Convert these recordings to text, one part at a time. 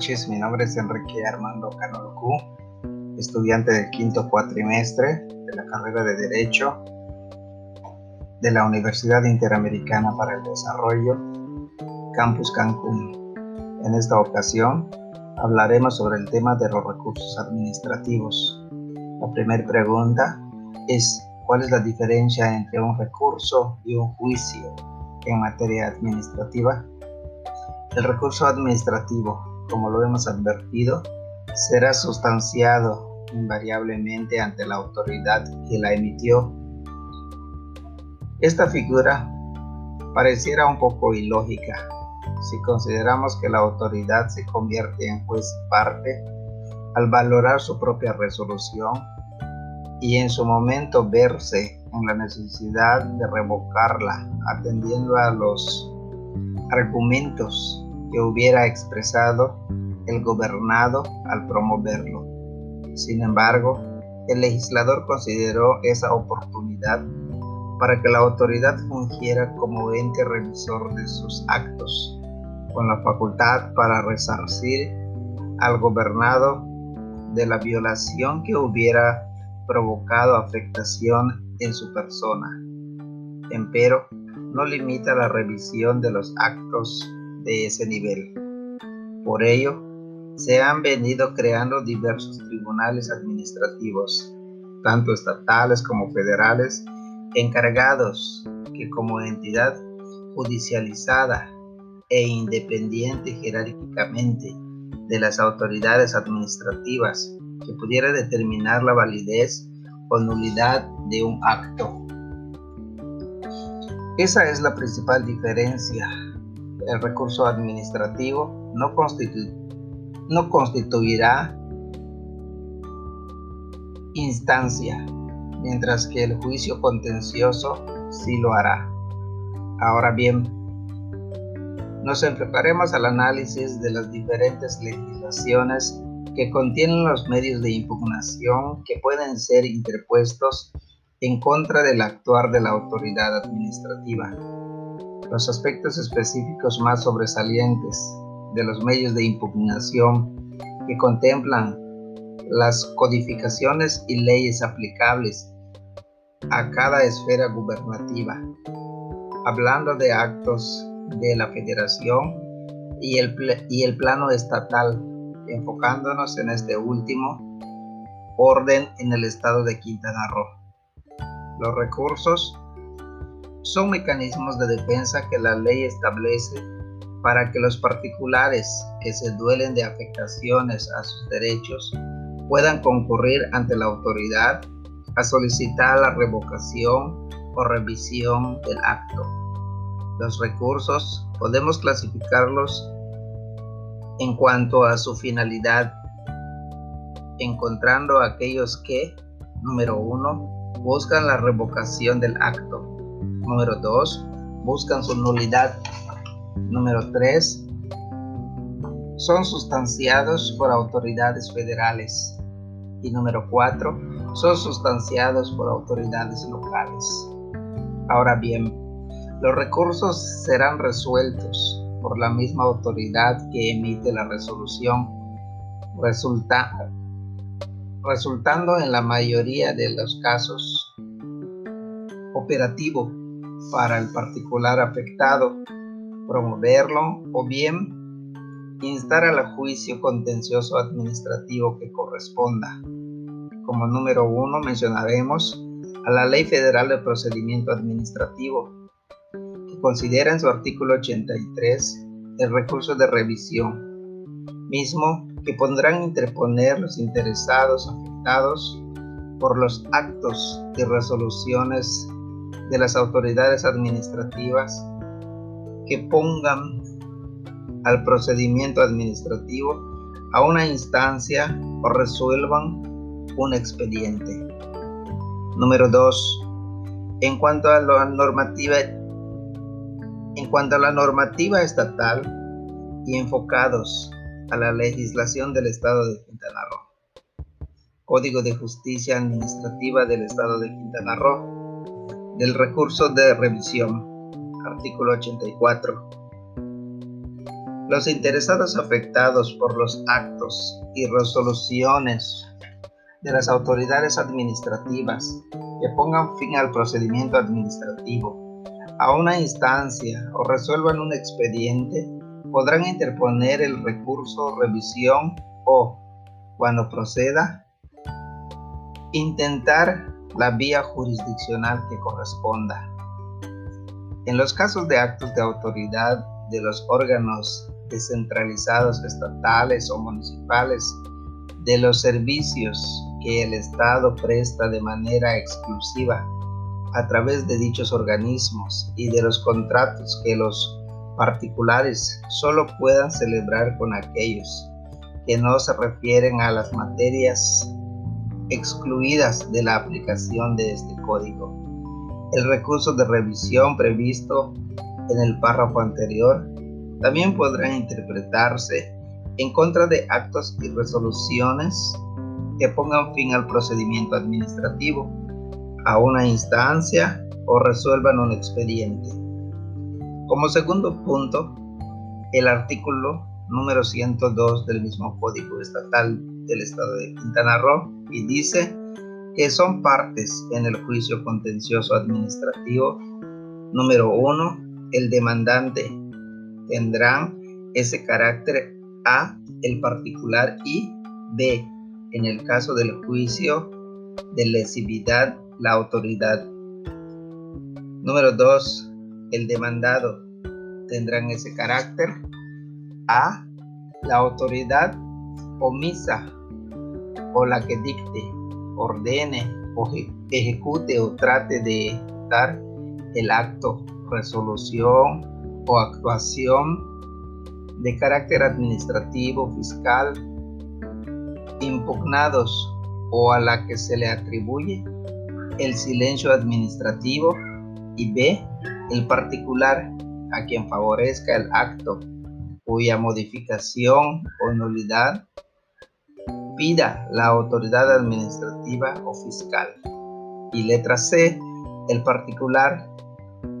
noches, mi nombre es Enrique Armando Canolocú, estudiante del quinto cuatrimestre de la carrera de Derecho de la Universidad Interamericana para el Desarrollo, Campus Cancún. En esta ocasión hablaremos sobre el tema de los recursos administrativos. La primera pregunta es ¿cuál es la diferencia entre un recurso y un juicio en materia administrativa? El recurso administrativo, como lo hemos advertido, será sustanciado invariablemente ante la autoridad que la emitió. Esta figura pareciera un poco ilógica si consideramos que la autoridad se convierte en juez parte al valorar su propia resolución y en su momento verse en la necesidad de revocarla atendiendo a los argumentos que hubiera expresado el gobernado al promoverlo. Sin embargo, el legislador consideró esa oportunidad para que la autoridad fungiera como ente revisor de sus actos, con la facultad para resarcir al gobernado de la violación que hubiera provocado afectación en su persona. Empero, no limita la revisión de los actos de ese nivel. Por ello, se han venido creando diversos tribunales administrativos, tanto estatales como federales, encargados que como entidad judicializada e independiente jerárquicamente de las autoridades administrativas que pudiera determinar la validez o nulidad de un acto esa es la principal diferencia. El recurso administrativo no, constituirá instancia, mientras que el juicio contencioso sí lo hará. Ahora bien, nos enfocaremos al análisis de las diferentes legislaciones que contienen los medios de impugnación que pueden ser interpuestos en contra del actuar de la autoridad administrativa. Los aspectos específicos más sobresalientes de los medios de impugnación que contemplan las codificaciones y leyes aplicables a cada esfera gubernativa, hablando de actos de la federación y el, y el plano estatal, enfocándonos en este último orden en el estado de Quintana Roo. Los recursos son mecanismos de defensa que la ley establece para que los particulares que se duelen de afectaciones a sus derechos puedan concurrir ante la autoridad a solicitar la revocación o revisión del acto. Los recursos podemos clasificarlos en cuanto a su finalidad, encontrando aquellos que, número uno, buscan la revocación del acto. Número 2. Buscan su nulidad. Número 3. Son sustanciados por autoridades federales. Y número 4. Son sustanciados por autoridades locales. Ahora bien, los recursos serán resueltos por la misma autoridad que emite la resolución. Resulta, resultando en la mayoría de los casos operativo para el particular afectado, promoverlo o bien instar al juicio contencioso administrativo que corresponda. Como número uno mencionaremos a la Ley Federal de Procedimiento Administrativo, que considera en su artículo 83 el recurso de revisión, mismo que podrán interponer los interesados afectados por los actos y resoluciones de las autoridades administrativas que pongan al procedimiento administrativo a una instancia o resuelvan un expediente. Número 2. En cuanto a la normativa en cuanto a la normativa estatal y enfocados a la legislación del Estado de Quintana Roo. Código de Justicia Administrativa del Estado de Quintana Roo. Del recurso de revisión. Artículo 84. Los interesados afectados por los actos y resoluciones de las autoridades administrativas que pongan fin al procedimiento administrativo a una instancia o resuelvan un expediente podrán interponer el recurso revisión o, cuando proceda, intentar la vía jurisdiccional que corresponda. En los casos de actos de autoridad de los órganos descentralizados estatales o municipales, de los servicios que el Estado presta de manera exclusiva a través de dichos organismos y de los contratos que los particulares solo puedan celebrar con aquellos que no se refieren a las materias excluidas de la aplicación de este código. El recurso de revisión previsto en el párrafo anterior también podrá interpretarse en contra de actos y resoluciones que pongan fin al procedimiento administrativo, a una instancia o resuelvan un expediente. Como segundo punto, el artículo número 102 del mismo Código Estatal del Estado de Quintana Roo y dice que son partes en el juicio contencioso administrativo. Número 1. El demandante tendrán ese carácter A, el particular y B, en el caso del juicio de lesividad, la autoridad. Número 2 el demandado tendrán ese carácter. A. La autoridad omisa o la que dicte, ordene ejecute o trate de dar el acto, resolución o actuación de carácter administrativo, fiscal, impugnados o a la que se le atribuye el silencio administrativo y B el particular a quien favorezca el acto cuya modificación o nulidad pida la autoridad administrativa o fiscal. Y letra C, el particular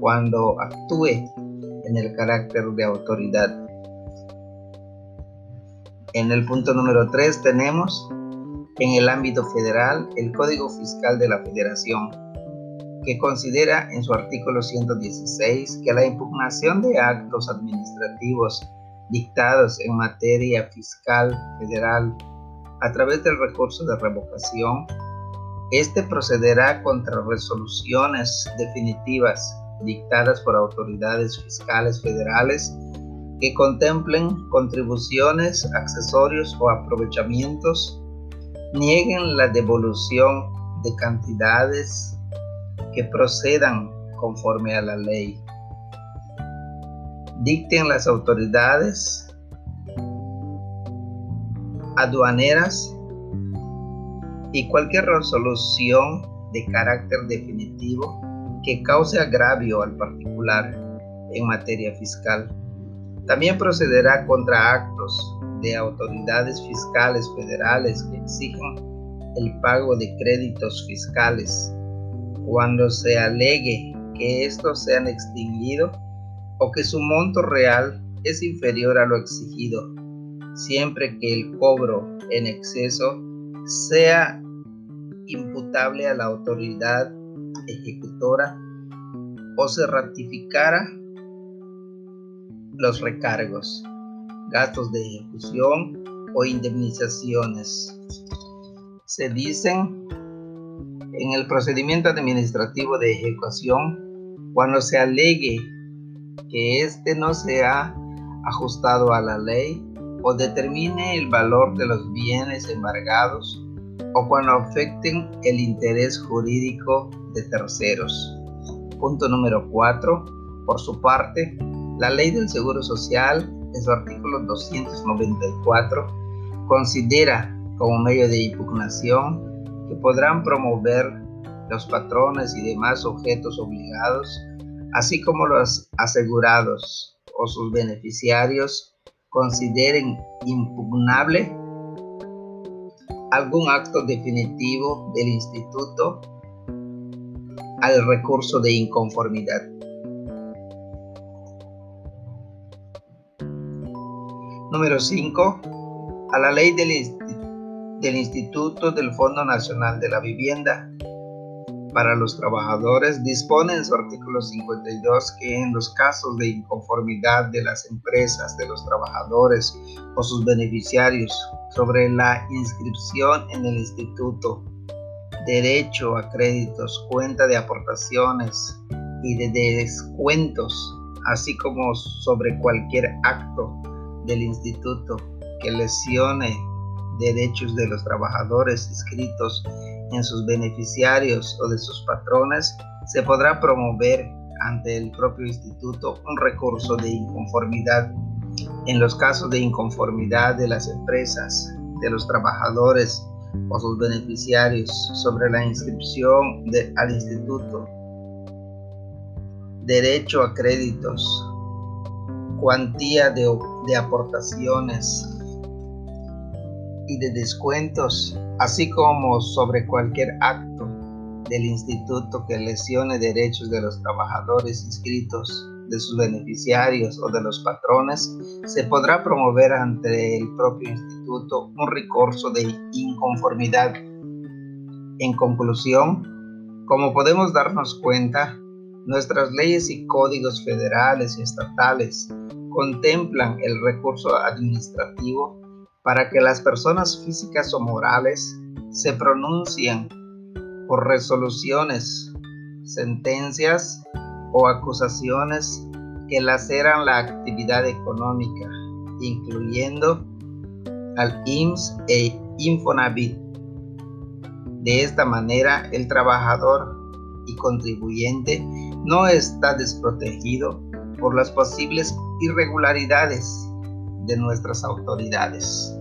cuando actúe en el carácter de autoridad. En el punto número 3 tenemos en el ámbito federal el Código Fiscal de la Federación que considera en su artículo 116 que la impugnación de actos administrativos dictados en materia fiscal federal a través del recurso de revocación, este procederá contra resoluciones definitivas dictadas por autoridades fiscales federales que contemplen contribuciones, accesorios o aprovechamientos, nieguen la devolución de cantidades que procedan conforme a la ley. Dicten las autoridades aduaneras y cualquier resolución de carácter definitivo que cause agravio al particular en materia fiscal. También procederá contra actos de autoridades fiscales federales que exijan el pago de créditos fiscales cuando se alegue que estos sean extinguidos o que su monto real es inferior a lo exigido, siempre que el cobro en exceso sea imputable a la autoridad ejecutora o se ratificara los recargos, gastos de ejecución o indemnizaciones. Se dicen en el procedimiento administrativo de ejecución cuando se alegue que éste no se ha ajustado a la ley o determine el valor de los bienes embargados o cuando afecten el interés jurídico de terceros. Punto número 4. Por su parte, la ley del Seguro Social, en su artículo 294, considera como medio de impugnación que podrán promover los patrones y demás objetos obligados, así como los asegurados o sus beneficiarios consideren impugnable algún acto definitivo del instituto al recurso de inconformidad. Número 5. A la ley del, del Instituto del Fondo Nacional de la Vivienda para los trabajadores dispone en su artículo 52 que en los casos de inconformidad de las empresas, de los trabajadores o sus beneficiarios sobre la inscripción en el instituto, derecho a créditos, cuenta de aportaciones y de descuentos, así como sobre cualquier acto del instituto que lesione derechos de los trabajadores inscritos en sus beneficiarios o de sus patrones, se podrá promover ante el propio instituto un recurso de inconformidad. En los casos de inconformidad de las empresas, de los trabajadores o sus beneficiarios sobre la inscripción al instituto, derecho a créditos, cuantía de, aportaciones, y de descuentos, así como sobre cualquier acto del instituto que lesione derechos de los trabajadores inscritos, de sus beneficiarios o de los patrones, se podrá promover ante el propio instituto un recurso de inconformidad. En conclusión, como podemos darnos cuenta, nuestras leyes y códigos federales y estatales contemplan el recurso administrativo para que las personas físicas o morales se pronuncien por resoluciones, sentencias o acusaciones que laceran la actividad económica, incluyendo al IMSS e Infonavit. De esta manera, el trabajador y contribuyente no está desprotegido por las posibles irregularidades de nuestras autoridades.